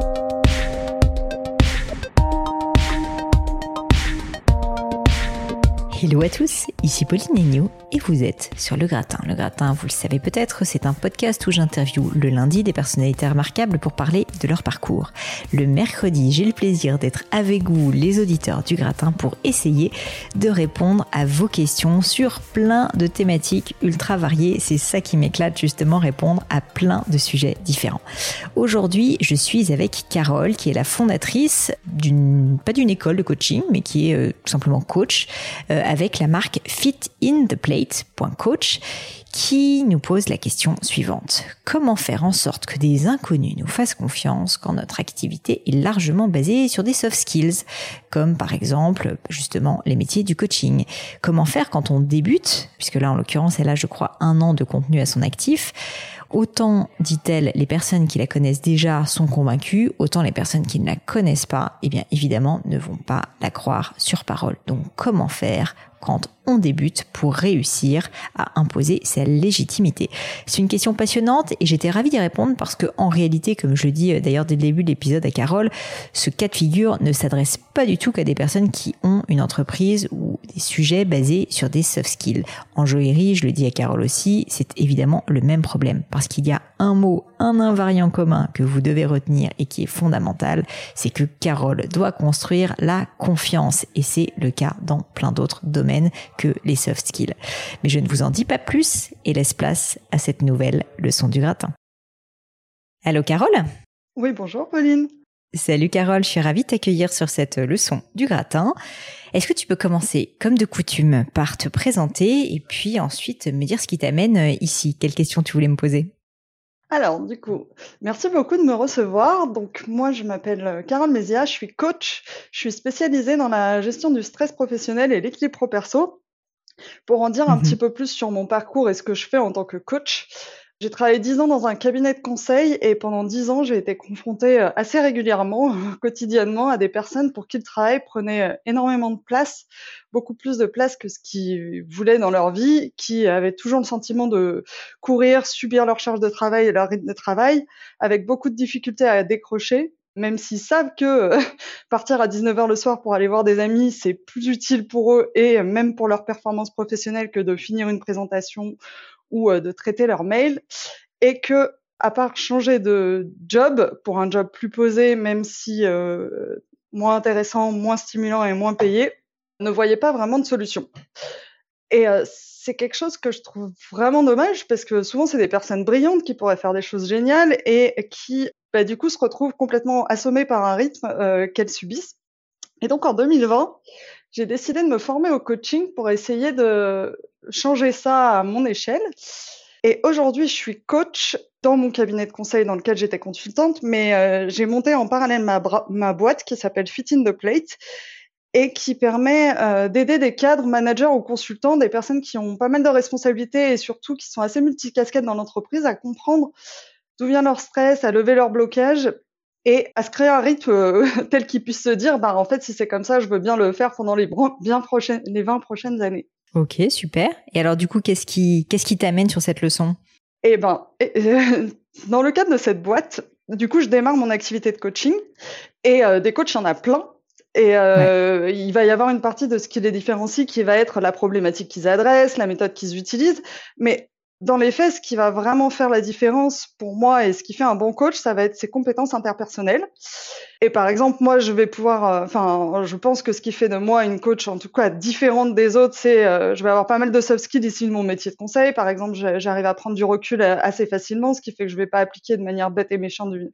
thank you Hello à tous, ici Pauline Agneau et vous êtes sur Le Gratin. Le Gratin, vous le savez peut-être, c'est un podcast où j'interviewe le lundi des personnalités remarquables pour parler de leur parcours. Le mercredi, j'ai le plaisir d'être avec vous, les auditeurs du Gratin, pour essayer de répondre à vos questions sur plein de thématiques ultra variées. C'est ça qui m'éclate justement, répondre à plein de sujets différents. Aujourd'hui, je suis avec Carole, qui est la fondatrice d'une, pas d'une école de coaching, mais qui est euh, tout simplement coach. Euh, avec la marque fitintheplate.coach qui nous pose la question suivante. Comment faire en sorte que des inconnus nous fassent confiance quand notre activité est largement basée sur des soft skills, comme par exemple justement les métiers du coaching? Comment faire quand on débute, puisque là en l'occurrence elle a je crois un an de contenu à son actif, Autant, dit-elle, les personnes qui la connaissent déjà sont convaincues, autant les personnes qui ne la connaissent pas, eh bien évidemment, ne vont pas la croire sur parole. Donc comment faire quand on débute pour réussir à imposer sa légitimité C'est une question passionnante et j'étais ravie d'y répondre parce que en réalité, comme je le dis euh, d'ailleurs dès le début de l'épisode à Carole, ce cas de figure ne s'adresse pas du tout qu'à des personnes qui ont une entreprise ou des sujets basés sur des soft skills. En joaillerie, je le dis à Carole aussi, c'est évidemment le même problème parce qu'il y a un mot, un invariant commun que vous devez retenir et qui est fondamental, c'est que Carole doit construire la confiance et c'est le cas dans plein d'autres domaines que les soft skills. Mais je ne vous en dis pas plus et laisse place à cette nouvelle leçon du gratin. Allô Carole? Oui, bonjour Pauline. Salut Carole, je suis ravie de t'accueillir sur cette leçon du gratin. Est-ce que tu peux commencer, comme de coutume, par te présenter et puis ensuite me dire ce qui t'amène ici? Quelles questions tu voulais me poser? Alors, du coup, merci beaucoup de me recevoir. Donc, moi, je m'appelle Carole Mézia, je suis coach. Je suis spécialisée dans la gestion du stress professionnel et l'équilibre pro-perso. Pour en dire un mmh petit peu plus sur mon parcours et ce que je fais en tant que coach, j'ai travaillé dix ans dans un cabinet de conseil et pendant dix ans, j'ai été confrontée euh, assez régulièrement, quotidiennement, à des personnes pour qui le travail prenait euh, énormément de place, beaucoup plus de place que ce qu'ils voulaient dans leur vie, qui avaient toujours le sentiment de courir, subir leur charge de travail et leur rythme de travail, avec beaucoup de difficultés à décrocher même s'ils savent que partir à 19h le soir pour aller voir des amis, c'est plus utile pour eux et même pour leur performance professionnelle que de finir une présentation ou euh, de traiter leurs mails et que à part changer de job pour un job plus posé, même si euh, moins intéressant, moins stimulant et moins payé, ne voyaient pas vraiment de solution. Et euh, c'est quelque chose que je trouve vraiment dommage parce que souvent c'est des personnes brillantes qui pourraient faire des choses géniales et qui bah, du coup se retrouvent complètement assommées par un rythme euh, qu'elles subissent. Et donc en 2020, j'ai décidé de me former au coaching pour essayer de changer ça à mon échelle. Et aujourd'hui, je suis coach dans mon cabinet de conseil dans lequel j'étais consultante, mais euh, j'ai monté en parallèle ma, boîte qui s'appelle Fit in the Plate et qui permet euh, d'aider des cadres, managers ou consultants, des personnes qui ont pas mal de responsabilités et surtout qui sont assez multicasquettes dans l'entreprise à comprendre d'où vient leur stress, à lever leur blocage et à se créer un rythme euh, tel qu'ils puissent se dire, bah en fait si c'est comme ça, je veux bien le faire pendant les, bien prochaines, les 20 prochaines années. Ok, super. Et alors du coup, qu'est-ce qui qu'est-ce qui t'amène sur cette leçon? Eh ben, dans le cadre de cette boîte, du coup, je démarre mon activité de coaching et euh, des coachs, il y en a plein. Et euh, il va y avoir une partie de ce qui les différencie qui va être la problématique qu'ils adressent, la méthode qu'ils utilisent. Mais dans les faits, ce qui va vraiment faire la différence pour moi et ce qui fait un bon coach, ça va être ses compétences interpersonnelles. Et par exemple, moi, je vais pouvoir, euh, enfin, je pense que ce qui fait de moi une coach, en tout cas différente des autres, c'est, euh, je vais avoir pas mal de soft skills ici de mon métier de conseil. Par exemple, j'arrive à prendre du recul euh, assez facilement, ce qui fait que je vais pas appliquer de manière bête et méchante une,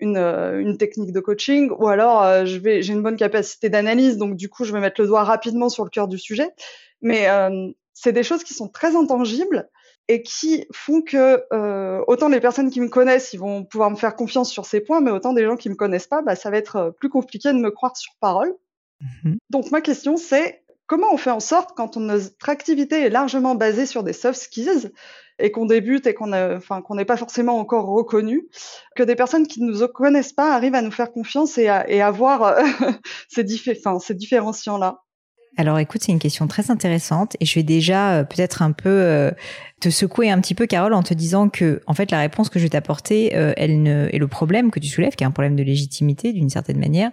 une, une technique de coaching. Ou alors, je vais, j'ai une bonne capacité d'analyse, donc du coup, je vais mettre le doigt rapidement sur le cœur du sujet. Mais c'est des choses qui sont très intangibles et qui font que euh, autant les personnes qui me connaissent, ils vont pouvoir me faire confiance sur ces points, mais autant des gens qui me connaissent pas, bah, ça va être euh, plus compliqué de me croire sur parole. Mhm. Donc ma question c'est comment on fait en sorte quand notre activité est largement basée sur des soft skills et qu'on débute et qu'on enfin qu'on n'est pas forcément encore reconnu, que des personnes qui ne nous connaissent pas arrivent à nous faire confiance et à, et à voir euh, ces, ces différenciants là. Alors écoute, c'est une question très intéressante et je vais déjà euh, peut-être un peu euh, te secouer un petit peu, Carole, en te disant que en fait la réponse que je vais t'apporter, euh, elle ne et le problème que tu soulèves, qui est un problème de légitimité d'une certaine manière,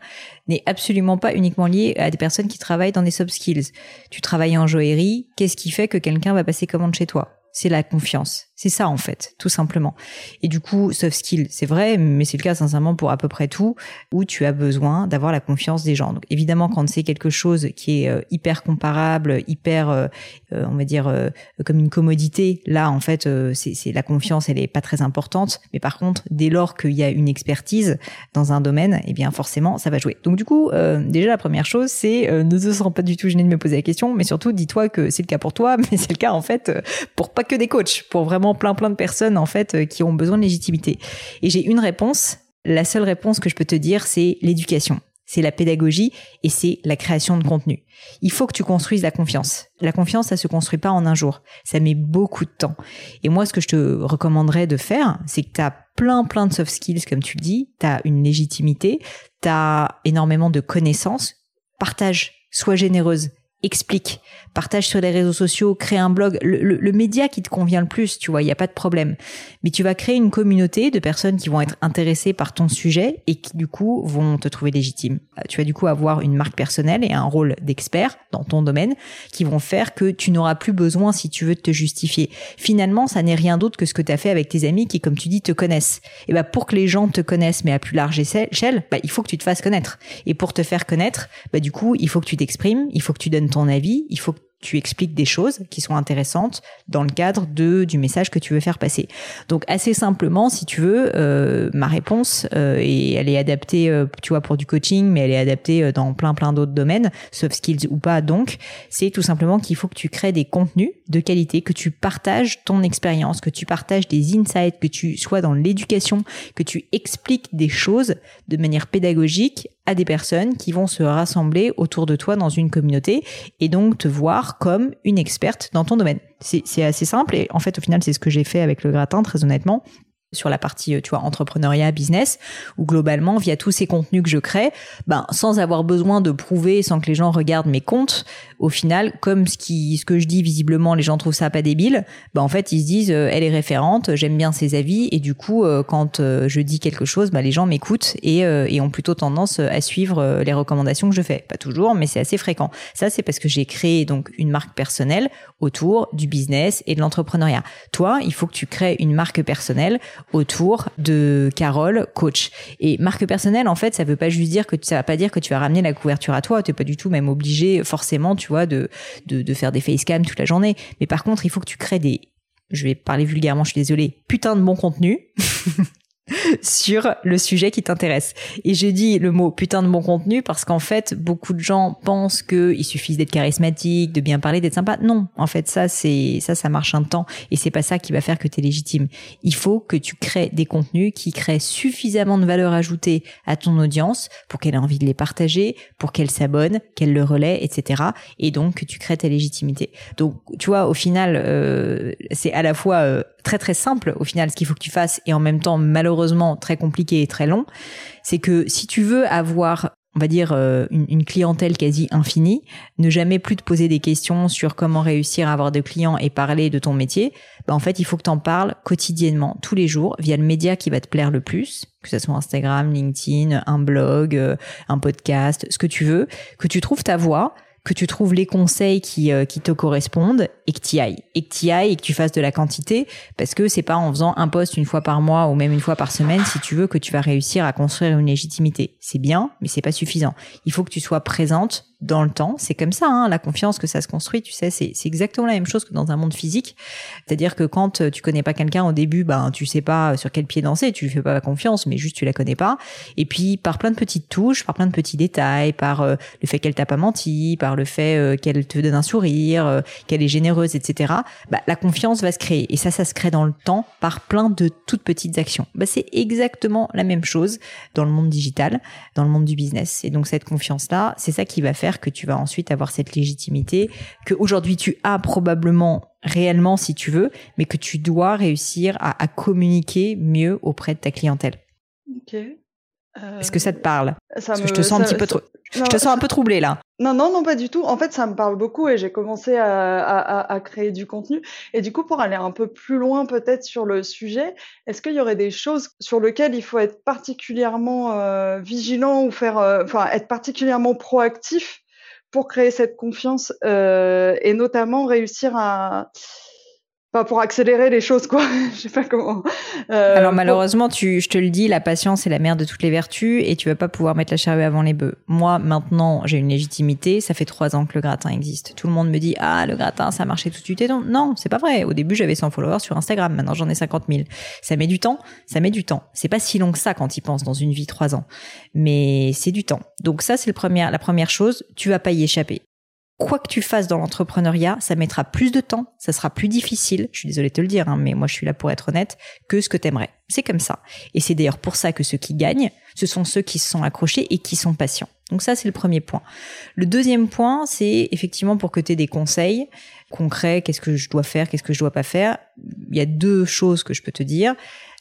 n'est absolument pas uniquement lié à des personnes qui travaillent dans des soft skills. Tu travailles en joaillerie, qu'est-ce qui fait que quelqu'un va passer commande chez toi? C'est la confiance. C'est ça en fait, tout simplement. Et du coup, soft skill, c'est vrai, mais c'est le cas sincèrement pour à peu près tout, où tu as besoin d'avoir la confiance des gens. Donc évidemment, quand c'est quelque chose qui est euh, hyper comparable, hyper, euh, euh, on va dire, comme une commodité, là en fait, c'est la confiance, elle est pas très importante. Mais par contre, dès lors qu'il y a une expertise dans un domaine, eh bien forcément, ça va jouer. Donc du coup, déjà la première chose, c'est ne te sens pas du tout gêné de me poser la question, mais surtout dis-toi que c'est le cas pour toi, mais c'est le cas en fait pour pas que des coachs, pour vraiment plein plein de personnes en fait euh, qui ont besoin de légitimité. Et j'ai une réponse. La seule réponse que je peux te dire, c'est l'éducation. C'est la pédagogie et c'est la création de contenu. Il faut que tu construises la confiance. La confiance, ça se construit pas en un jour. Ça met beaucoup de temps. Et moi, ce que je te recommanderais de faire, c'est que tu as plein, plein de soft skills, comme tu le dis. Tu as une légitimité. Tu as énormément de connaissances. Partage. Sois généreuse explique, partage sur les réseaux sociaux, crée un blog, le, média qui te convient le plus, tu vois, il n'y a pas de problème. Mais tu vas créer une communauté de personnes qui vont être intéressées par ton sujet et qui du coup vont te trouver légitime. Euh, tu vas du coup avoir une marque personnelle et un rôle d'expert dans ton domaine qui vont faire que tu n'auras plus besoin, si tu veux, de te justifier. Finalement, ça n'est rien d'autre que ce que tu as fait avec tes amis qui, comme tu dis, te connaissent. Et bah, pour que les gens te connaissent, mais à plus large échelle, bah, il faut que tu te fasses connaître. Et pour te faire connaître, bah, du coup, il faut que tu t'exprimes, il faut que tu donnes ton avis, il faut que tu expliques des choses qui sont intéressantes dans le cadre de du message que tu veux faire passer. Donc assez simplement, si tu veux, euh, ma réponse euh, et elle est adaptée, euh, tu vois, pour du coaching, mais elle est adaptée dans plein plein d'autres domaines, soft skills ou pas. Donc, c'est tout simplement qu'il faut que tu crées des contenus de qualité, que tu partages ton expérience, que tu partages des insights, que tu sois dans l'éducation, que tu expliques des choses de manière pédagogique à des personnes qui vont se rassembler autour de toi dans une communauté et donc te voir comme une experte dans ton domaine. C'est assez simple et en fait au final c'est ce que j'ai fait avec le gratin très honnêtement sur la partie, euh, tu vois, entrepreneuriat, business, où globalement, via tous ces contenus que je crée, ben, sans avoir besoin de prouver, sans que les gens regardent mes comptes, au final, comme ce qui, ce que je dis, visiblement, les gens trouvent ça pas débile, ben, en fait, ils se disent, euh, elle est référente, j'aime bien ses avis, et du coup, euh, quand je dis quelque chose, ben, les gens m'écoutent et, et ont plutôt tendance à suivre les recommandations que je fais. Pas toujours, mais c'est assez fréquent. Ça, c'est parce que j'ai créé donc une marque personnelle autour du business et de l'entrepreneuriat. Toi, il faut que tu crées une marque personnelle autour de Carole, coach. Et marque personnelle, en fait, ça veut pas juste dire que ça va pas dire que tu vas ramener la couverture à toi. Tu n'es pas du tout même obligé forcément, tu de, faire des facecam toute la journée. Mais par contre, il faut que tu crées des, je vais parler vulgairement, je suis désolée, putain de bon contenu. sur le sujet qui t'intéresse. Et j'ai dit le mot putain de bon contenu parce qu'en fait, beaucoup de gens pensent qu'il suffit d'être charismatique, de bien parler, d'être sympa. Non, en fait, ça, c'est ça, ça marche un temps et c'est pas ça qui va faire que tu es légitime. Il faut que tu crées des contenus qui créent suffisamment de valeur ajoutée à ton audience pour qu'elle ait envie de les partager, pour qu'elle s'abonne, qu'elle le relaie, etc. Et donc que tu crées ta légitimité. Donc, tu vois, au final, euh, c'est à la fois euh, très très simple au final ce qu'il faut que tu fasses et en même temps malheureusement très compliqué et très long, c'est que si tu veux avoir on va dire euh, une, clientèle quasi infinie, ne jamais plus te poser des questions sur comment réussir à avoir des clients et parler de ton métier, bah en fait il faut que tu en parles quotidiennement, tous les jours, via le média qui va te plaire le plus, que ce soit Instagram, LinkedIn, un blog, euh, un podcast, ce que tu veux, que tu trouves ta voix, que tu trouves les conseils qui, euh, qui te correspondent et que tu ailles. Et que tu ailles et que tu fasses de la quantité parce que c'est pas en faisant un poste une fois par mois ou même une fois par semaine si tu veux que tu vas réussir à construire une légitimité. C'est bien, mais c'est pas suffisant. Il faut que tu sois présente dans le temps. C'est comme ça, hein, la confiance que ça se construit, tu sais, c'est, exactement la même chose que dans un monde physique. C'est-à-dire que quand euh, tu connais pas quelqu'un au début, ben tu sais pas sur quel pied danser, tu lui fais pas confiance, mais juste tu la connais pas. Et puis par plein de petites touches, par plein de petits détails, par euh, le fait qu'elle t'a pas menti, par le fait euh, qu'elle te donne un sourire, qu'elle est généreuse, etc. Bah, la confiance va se créer. Et ça, ça se crée dans le temps par plein de toutes petites actions. Bah, c'est exactement la même chose dans le monde digital, dans le monde du business. Et donc cette confiance-là, c'est ça qui va faire que tu vas ensuite avoir cette légitimité que aujourd'hui tu as probablement réellement si tu veux, mais que tu dois réussir à, communiquer mieux auprès de ta clientèle. Ok. Est-ce que ça te parle? Parce que je te sens un petit peu je te sens un peu troublée là. Non, non, non, pas du tout. En fait, ça me parle beaucoup et j'ai commencé à, créer du contenu. Et du coup, pour aller un peu plus loin peut-être sur le sujet, est-ce qu'il y aurait des choses sur lesquelles il faut être particulièrement euh, vigilant ou faire, euh, être particulièrement proactif pour créer cette confiance euh, et notamment réussir à pas pour accélérer les choses, quoi. je sais pas comment. Euh, Alors malheureusement, tu, je te le dis, la patience est la mère de toutes les vertus et tu vas pas pouvoir mettre la charrue avant les bœufs. Moi, maintenant, j'ai une légitimité. Ça fait trois ans que le gratin existe. Tout le monde me dit ah le gratin, ça a marché tout de suite. Et non, non, c'est pas vrai. Au début, j'avais 100 followers sur Instagram. Maintenant, j'en ai 50 000. Ça met du temps. Ça met du temps. C'est pas si long que ça quand y penses dans une vie trois ans, mais c'est du temps. Donc ça, c'est le premier, la première chose. Tu vas pas y échapper quoi que tu fasses dans l'entrepreneuriat, ça mettra plus de temps, ça sera plus difficile, je suis désolée de te le dire, hein, mais moi je suis là pour être honnête, que ce que t'aimerais. C'est comme ça. Et c'est d'ailleurs pour ça que ceux qui gagnent, ce sont ceux qui se sont accrochés et qui sont patients. Donc ça, c'est le premier point. Le deuxième point, c'est effectivement pour que tu aies des conseils concrets, qu'est-ce que je dois faire, qu'est-ce que je dois pas faire. Il y a deux choses que je peux te dire.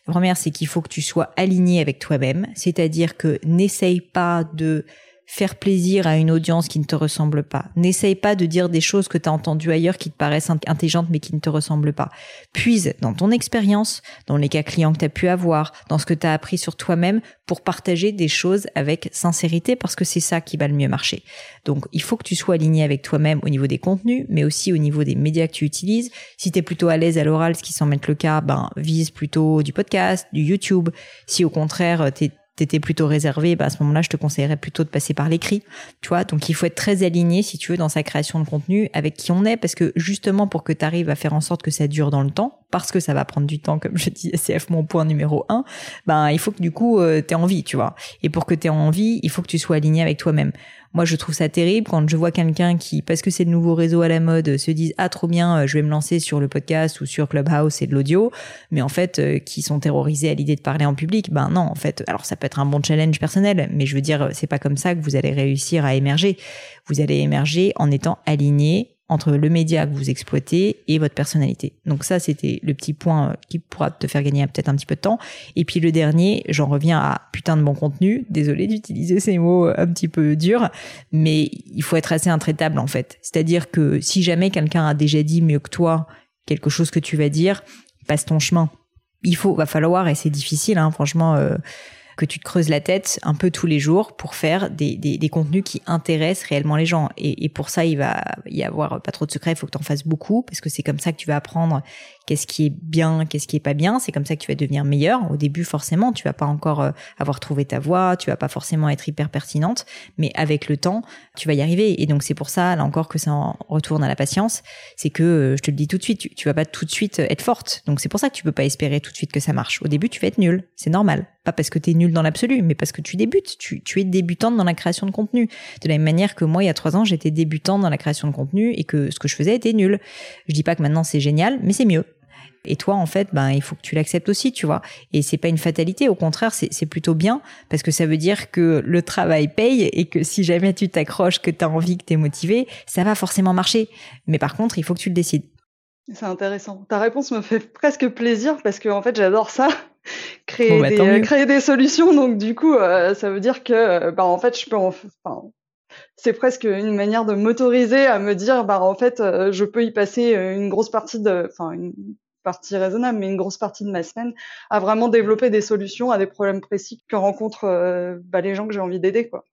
La première, c'est qu'il faut que tu sois aligné avec toi-même, c'est-à-dire que n'essaye pas de faire plaisir à une audience qui ne te ressemble pas. N'essaye pas de dire des choses que tu as entendues ailleurs qui te paraissent intelligentes mais qui ne te ressemblent pas. Puise dans ton expérience, dans les cas clients que tu as pu avoir, dans ce que tu as appris sur toi-même pour partager des choses avec sincérité parce que c'est ça qui va le mieux marcher. Donc il faut que tu sois aligné avec toi-même au niveau des contenus mais aussi au niveau des médias que tu utilises. Si tu es plutôt à l'aise à l'oral, ce qui semble être le cas, ben vise plutôt du podcast, du YouTube. Si au contraire tu es plutôt réservé, bah à ce moment-là, je te conseillerais plutôt de passer par l'écrit. Tu vois, donc il faut être très aligné, si tu veux, dans sa création de contenu avec qui on est, parce que justement, pour que tu arrives à faire en sorte que ça dure dans le temps, parce que ça va prendre du temps, comme je dis, CF mon point numéro un, ben il faut que du coup, euh, tu aies envie, tu vois. Et pour que tu aies envie, il faut que tu sois aligné avec toi-même. Moi, je trouve ça terrible quand je vois quelqu'un qui, parce que c'est le nouveau réseau à la mode, se disent ah trop bien, euh, je vais me lancer sur le podcast ou sur Clubhouse et de l'audio, mais en fait, euh, qui sont terrorisés à l'idée de parler en public. Ben non, en fait, alors ça peut être un bon challenge personnel, mais je veux dire, c'est pas comme ça que vous allez réussir à émerger. Vous allez émerger en étant aligné entre le média que vous exploitez et votre personnalité. Donc ça, c'était le petit point euh, qui pourra te faire gagner peut-être un petit peu de temps. Et puis le dernier, j'en reviens à putain de bon contenu. Désolé d'utiliser ces mots euh, un petit peu durs, mais il faut être assez intraitable en fait. C'est-à-dire que si jamais quelqu'un a déjà dit mieux que toi quelque chose que tu vas dire, passe ton chemin. Il faut, va falloir, et c'est difficile, hein, franchement. Euh, que tu te creuses la tête un peu tous les jours pour faire des, des, des contenus qui intéressent réellement les gens. Et, et, pour ça, il va y avoir pas trop de secrets, il faut que tu en fasses beaucoup, parce que c'est comme ça que tu vas apprendre qu'est-ce qui est bien, qu'est-ce qui est pas bien. C'est comme ça que tu vas devenir meilleur. Au début, forcément, tu vas pas encore euh, avoir trouvé ta voie, tu vas pas forcément être hyper pertinente, mais avec le temps, tu vas y arriver. Et donc c'est pour ça, là encore, que ça en retourne à la patience. C'est que, euh, je te le dis tout de suite, tu, tu vas pas tout de suite être forte. Donc c'est pour ça que tu peux pas espérer tout de suite que ça marche. Au début, tu vas être nul. C'est normal. Pas parce que tu es nul dans l'absolu, mais parce que tu débutes. Tu, tu es débutante dans la création de contenu. De la même manière que moi, il y a trois ans, j'étais débutante dans la création de contenu et que ce que je faisais était nul. Je dis pas que maintenant c'est génial, mais c'est mieux. Et toi, en fait, ben, il faut que tu l'acceptes aussi, tu vois. Et c'est pas une fatalité. Au contraire, c'est plutôt bien parce que ça veut dire que le travail paye et que si jamais tu t'accroches, que tu as envie, que tu es motivé, ça va forcément marcher. Mais par contre, il faut que tu le décides. C'est intéressant. Ta réponse me fait presque plaisir parce que, en fait, j'adore ça. Créer, bah, des, créer des solutions. Donc, du coup, euh, ça veut dire que, bah, en fait, je peux en, enfin, c'est presque une manière de m'autoriser à me dire bah en fait euh, je peux y passer euh, une grosse partie de enfin une partie raisonnable, mais une grosse partie de ma semaine à vraiment développer des solutions à des problèmes précis que rencontrent euh, bah, les gens que j'ai envie d'aider. quoi.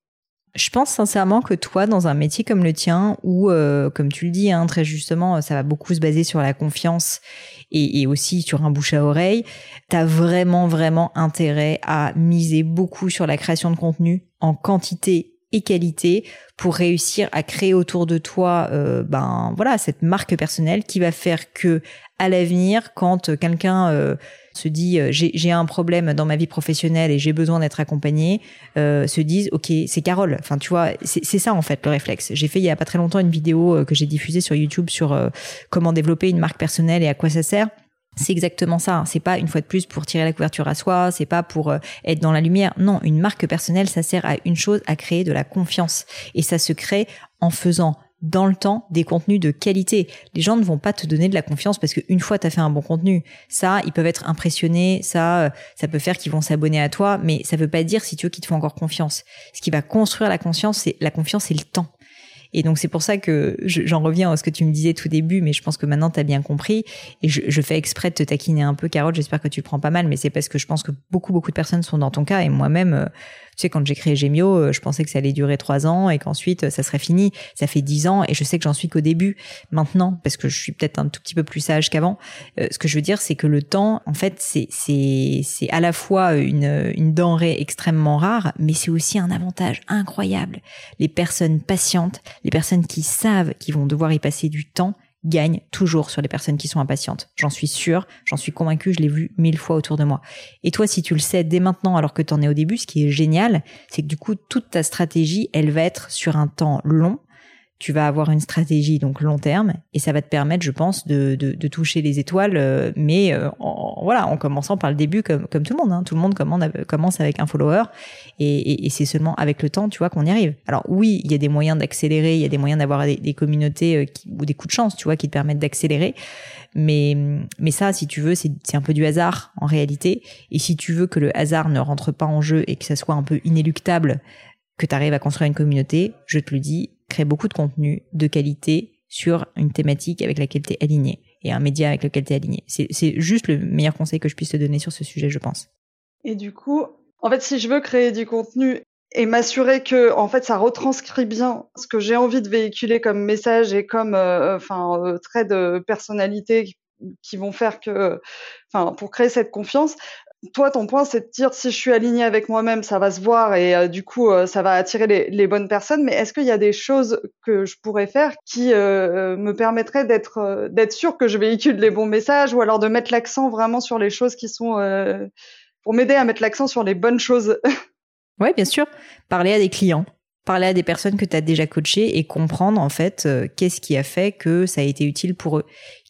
Je pense sincèrement que toi, dans un métier comme le tien, où, euh, comme tu le dis hein, très justement, ça va beaucoup se baser sur la confiance et, et aussi sur un bouche à oreille, tu as vraiment, vraiment intérêt à miser beaucoup sur la création de contenu en quantité et qualité pour réussir à créer autour de toi euh, ben voilà cette marque personnelle qui va faire que à l'avenir, quand quelqu'un euh, se dit euh, j'ai un problème dans ma vie professionnelle et j'ai besoin d'être accompagné, euh, se disent ok c'est Carole. Enfin tu vois c'est ça en fait le réflexe. J'ai fait il y a pas très longtemps une vidéo euh, que j'ai diffusée sur YouTube sur comment développer une marque personnelle et à quoi ça sert. C'est exactement ça. C'est pas une fois de plus pour tirer la couverture à soi, c'est pas pour être dans la lumière. Non, une marque personnelle, ça sert à une chose, à créer de la confiance. Et ça se crée en faisant dans le temps des contenus de qualité. Les gens ne vont pas te donner de la confiance parce qu'une fois tu as fait un bon contenu, ça, ils peuvent être impressionnés, ça, euh, ça peut faire qu'ils vont s'abonner à toi, mais ça veut pas dire, si tu veux, qu'ils te font encore confiance. Ce qui va construire la confiance, c'est la confiance, c'est le temps. Et donc c'est pour ça que j'en reviens à ce que tu me disais tout début, mais je pense que maintenant tu as bien compris. Et je, je, fais exprès de te taquiner un peu, Carole. J'espère que tu le prends pas mal, mais c'est parce que je pense que beaucoup beaucoup de personnes sont dans ton cas et moi-même. Euh, tu sais, quand j'ai créé Gemio, euh, je pensais que ça allait durer trois ans et qu'ensuite euh, ça serait fini. Ça fait dix ans et je sais que j'en suis qu'au début maintenant parce que je suis peut-être un tout petit peu plus sage qu'avant. ce que je veux dire, c'est que le temps, en fait, c'est c'est c'est à la fois une une denrée extrêmement rare, mais c'est aussi un avantage incroyable. Les personnes patientes, les personnes qui savent qu'ils vont devoir y passer du temps gagnent toujours sur les personnes qui sont impatientes. J'en suis sûre, j'en suis convaincue, je l'ai vu mille fois autour de moi. Et toi, si tu le sais dès maintenant alors que tu en es au début, ce qui est génial, c'est que du coup, toute ta stratégie, elle va être sur un temps long tu vas avoir une stratégie donc long terme et ça va te permettre, je pense, de, de, de toucher les étoiles, euh, mais euh, en, voilà, en commençant par le début comme, comme tout le monde. Hein. Tout le monde commence avec un follower et, et, c'est seulement avec le temps, tu vois, qu'on y arrive. Alors oui, il y a des moyens d'accélérer, il y a des moyens d'avoir des, des, communautés euh, ou des coups de chance, tu vois, qui te permettent d'accélérer. Mais, mais ça, si tu veux, c'est un peu du hasard en réalité. Et si tu veux que le hasard ne rentre pas en jeu et que ça soit un peu inéluctable, que tu arrives à construire une communauté, je te le dis, crée beaucoup de contenu de qualité sur une thématique avec laquelle tu es aligné et un média avec lequel tu es aligné. C'est juste le meilleur conseil que je puisse te donner sur ce sujet, je pense. Et du coup, en fait, si je veux créer du contenu et m'assurer que en fait ça retranscrit bien ce que j'ai envie de véhiculer comme message et comme euh, enfin euh, trait de personnalité qui vont faire que enfin pour créer cette confiance toi, ton point, c'est de dire si je suis aligné avec moi-même, ça va se voir et euh, du coup, euh, ça va attirer les, bonnes personnes. Mais est-ce qu'il y a des choses que je pourrais faire qui euh, me permettraient d'être d'être sûr que je véhicule les bons messages ou alors de mettre l'accent vraiment sur les choses qui sont pour m'aider à mettre l'accent sur les bonnes choses? Oui, bien sûr. Parler à des clients. Parler à des personnes que tu as déjà coachées et comprendre en fait qu'est-ce qui a fait que ça a été utile pour eux,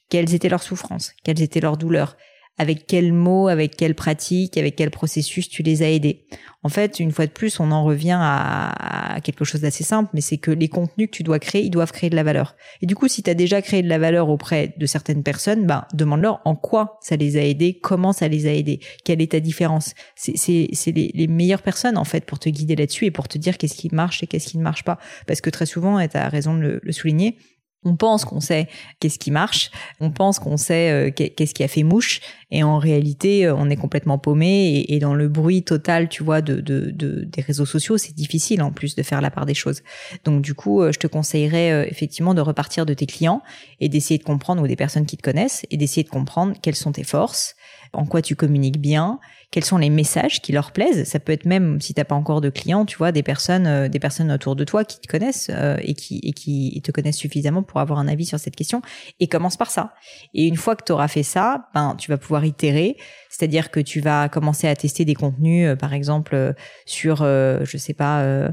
quelles étaient leurs souffrances, quelles étaient leurs douleurs, avec quels mots, avec quelles pratiques, avec quel processus tu les as aidés. En fait, une fois de plus, on en revient à, quelque chose d'assez simple, mais c'est que les contenus que tu dois créer, ils doivent créer de la valeur. Et du coup, si tu as déjà créé de la valeur auprès de certaines personnes, ben, demande-leur en quoi ça les a aidés, comment ça les a aidés, quelle est ta différence. C'est les, les meilleures personnes, en fait, pour te guider là-dessus et pour te dire qu'est-ce qui marche et qu'est-ce qui ne marche pas. Parce que très souvent, et tu as raison de le souligner, on pense qu'on sait qu'est-ce qui marche, on pense qu'on sait euh, qu'est-ce qui a fait mouche, et en réalité, euh, on est complètement paumé. Et, dans le bruit total, tu vois, de, des réseaux sociaux, c'est difficile en plus de faire la part des choses. Donc du coup, euh, je te conseillerais effectivement de repartir de tes clients et d'essayer de comprendre ou des personnes qui te connaissent et d'essayer de comprendre quelles sont tes forces, en quoi tu communiques bien, quels sont les messages qui leur plaisent. Ça peut être même si t'as pas encore de clients, tu vois, des personnes, euh, des personnes autour de toi qui te connaissent euh, et qui et qui te connaissent suffisamment pour avoir un avis sur cette question. Et commence par ça. Et une fois que tu auras fait ça, ben tu vas pouvoir itérer. C'est-à-dire que tu vas commencer à tester des contenus, euh, par exemple sur, je sais pas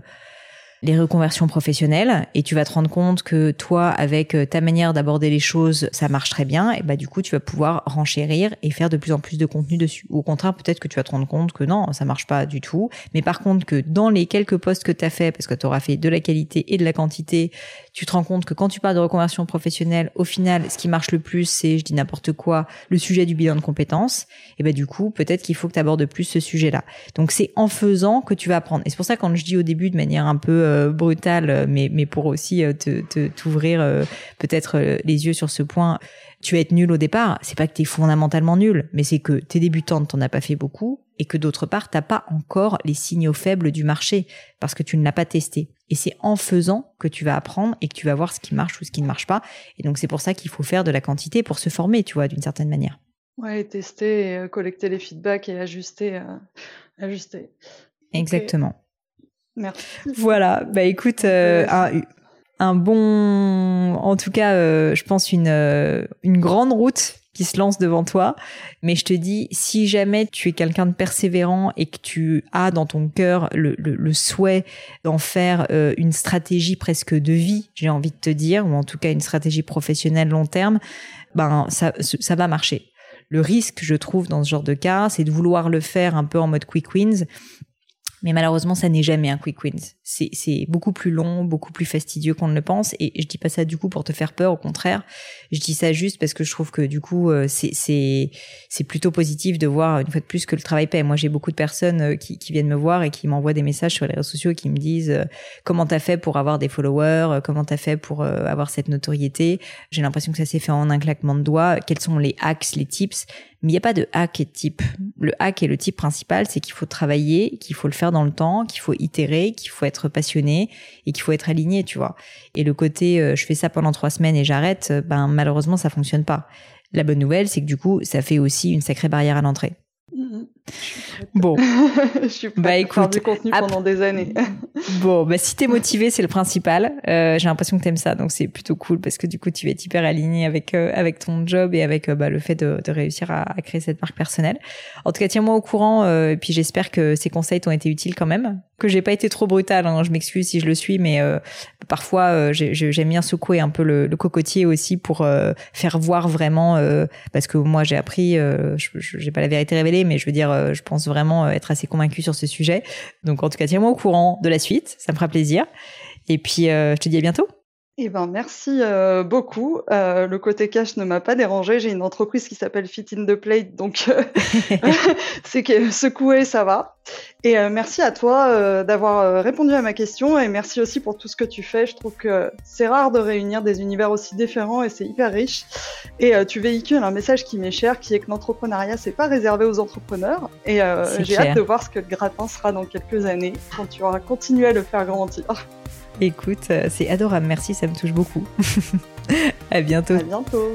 les reconversions professionnelles et tu vas te rendre compte que toi, avec euh, ta manière d'aborder les choses, ça marche très bien, et bah du coup, tu vas pouvoir renchérir et faire de plus en plus de contenu dessus. Au contraire, peut-être que tu vas te rendre compte que non, ça marche pas du tout, mais par contre que dans les quelques posts que tu as fait, parce que tu auras fait de la qualité et de la quantité, tu te rends compte que quand tu parles de reconversion professionnelle, au final, ce qui marche le plus, c'est, je dis n'importe quoi, le sujet du bilan de compétences. Et ben du coup, peut-être qu'il faut que tu abordes plus ce sujet-là. Donc c'est en faisant que tu vas apprendre. Et c'est pour ça quand je dis au début de manière un peu euh, brutale, mais mais pour aussi euh, te t'ouvrir euh, peut-être les yeux sur ce point, tu vas être nul au départ. C'est pas que tu es fondamentalement nul, mais c'est que t'es débutante, t'en as pas fait beaucoup, et que d'autre part, t'as pas encore les signaux faibles du marché parce que tu ne l'as pas testé. Et c'est en faisant que tu vas apprendre et que tu vas voir ce qui marche ou ce qui ne marche pas. Et donc c'est pour ça qu'il faut faire de la quantité pour se former, tu vois, d'une certaine manière. Ouais, tester, et, euh, collecter les feedbacks et ajuster, euh, ajuster. Exactement. Merci. Voilà. Bah écoute, euh, un, bon, en tout cas, je pense une une grande route qui se lance devant toi. Mais je te dis, si jamais tu es quelqu'un de persévérant et que tu as dans ton cœur le, le, souhait d'en faire euh, une stratégie presque de vie, j'ai envie de te dire, ou en tout cas une stratégie professionnelle long terme, ben ça, ça va marcher. Le risque, je trouve, dans ce genre de cas, c'est de vouloir le faire un peu en mode quick wins Mais malheureusement, ça n'est jamais un quick win. C'est beaucoup plus long, beaucoup plus fastidieux qu'on ne le pense. Et je dis pas ça du coup pour te faire peur, au contraire. Je dis ça juste parce que je trouve que du coup, euh, c'est plutôt positif de voir une fois de plus que le travail paie. Moi, j'ai beaucoup de personnes euh, qui, qui, viennent me voir et qui m'envoient des messages sur les réseaux sociaux qui me disent euh, comment t'as fait pour avoir des followers, comment t'as fait pour avoir cette notoriété? J'ai l'impression que ça s'est fait en un claquement de doigts. Quels sont les hacks, les tips? Mais il n'y a pas de hack et de type. Le hack et le type principal, c'est qu'il faut travailler, qu'il faut le faire dans le temps, qu'il faut itérer, qu'il faut être passionné et qu'il faut être aligné, tu vois. Et le côté euh, je fais ça pendant trois semaines et j'arrête, euh, ben malheureusement ça fonctionne pas. La bonne nouvelle, c'est que du coup, ça fait aussi une sacrée barrière à l'entrée. Mm-hmm. Bon, je suis prête bah écoute, faire du contenu pendant des années. bon, bah si t'es motivé, c'est le principal. Euh, J'ai l'impression que t'aimes ça, donc c'est plutôt cool parce que du coup tu vas être hyper aligné avec euh, avec ton job et avec euh, bah, le fait de, de réussir à, à, créer cette marque personnelle. En tout cas, tiens-moi au courant euh, et puis j'espère que ces conseils t'ont été utiles quand même. Que j'ai pas été trop brutale, hein, je m'excuse si je le suis, mais parfois j'aime bien secouer un peu le, le cocotier aussi pour faire voir vraiment parce que moi j'ai appris, j'ai pas la vérité révélée, mais je veux dire euh, je pense vraiment euh, être assez convaincue sur ce sujet. Donc en tout cas, tiens-moi au courant de la suite, ça me fera plaisir. Et puis, euh, je te dis à bientôt. Eh ben merci euh, beaucoup. Euh, le côté cash ne m'a pas dérangé. J'ai une entreprise qui s'appelle Fit in the Plate, donc euh, c'est que secoué, ça va. Et merci à toi d'avoir répondu à ma question et merci aussi pour tout ce que tu fais. Je trouve que c'est rare de réunir des univers aussi différents et c'est hyper riche. Et tu véhicules un message qui m'est cher, qui est que l'entrepreneuriat c'est pas réservé aux entrepreneurs. Et j'ai hâte de voir ce que le gratin sera dans quelques années quand tu auras continué à le faire grandir. Écoute, euh, c'est adorable, merci, ça me touche beaucoup. à bientôt. À bientôt.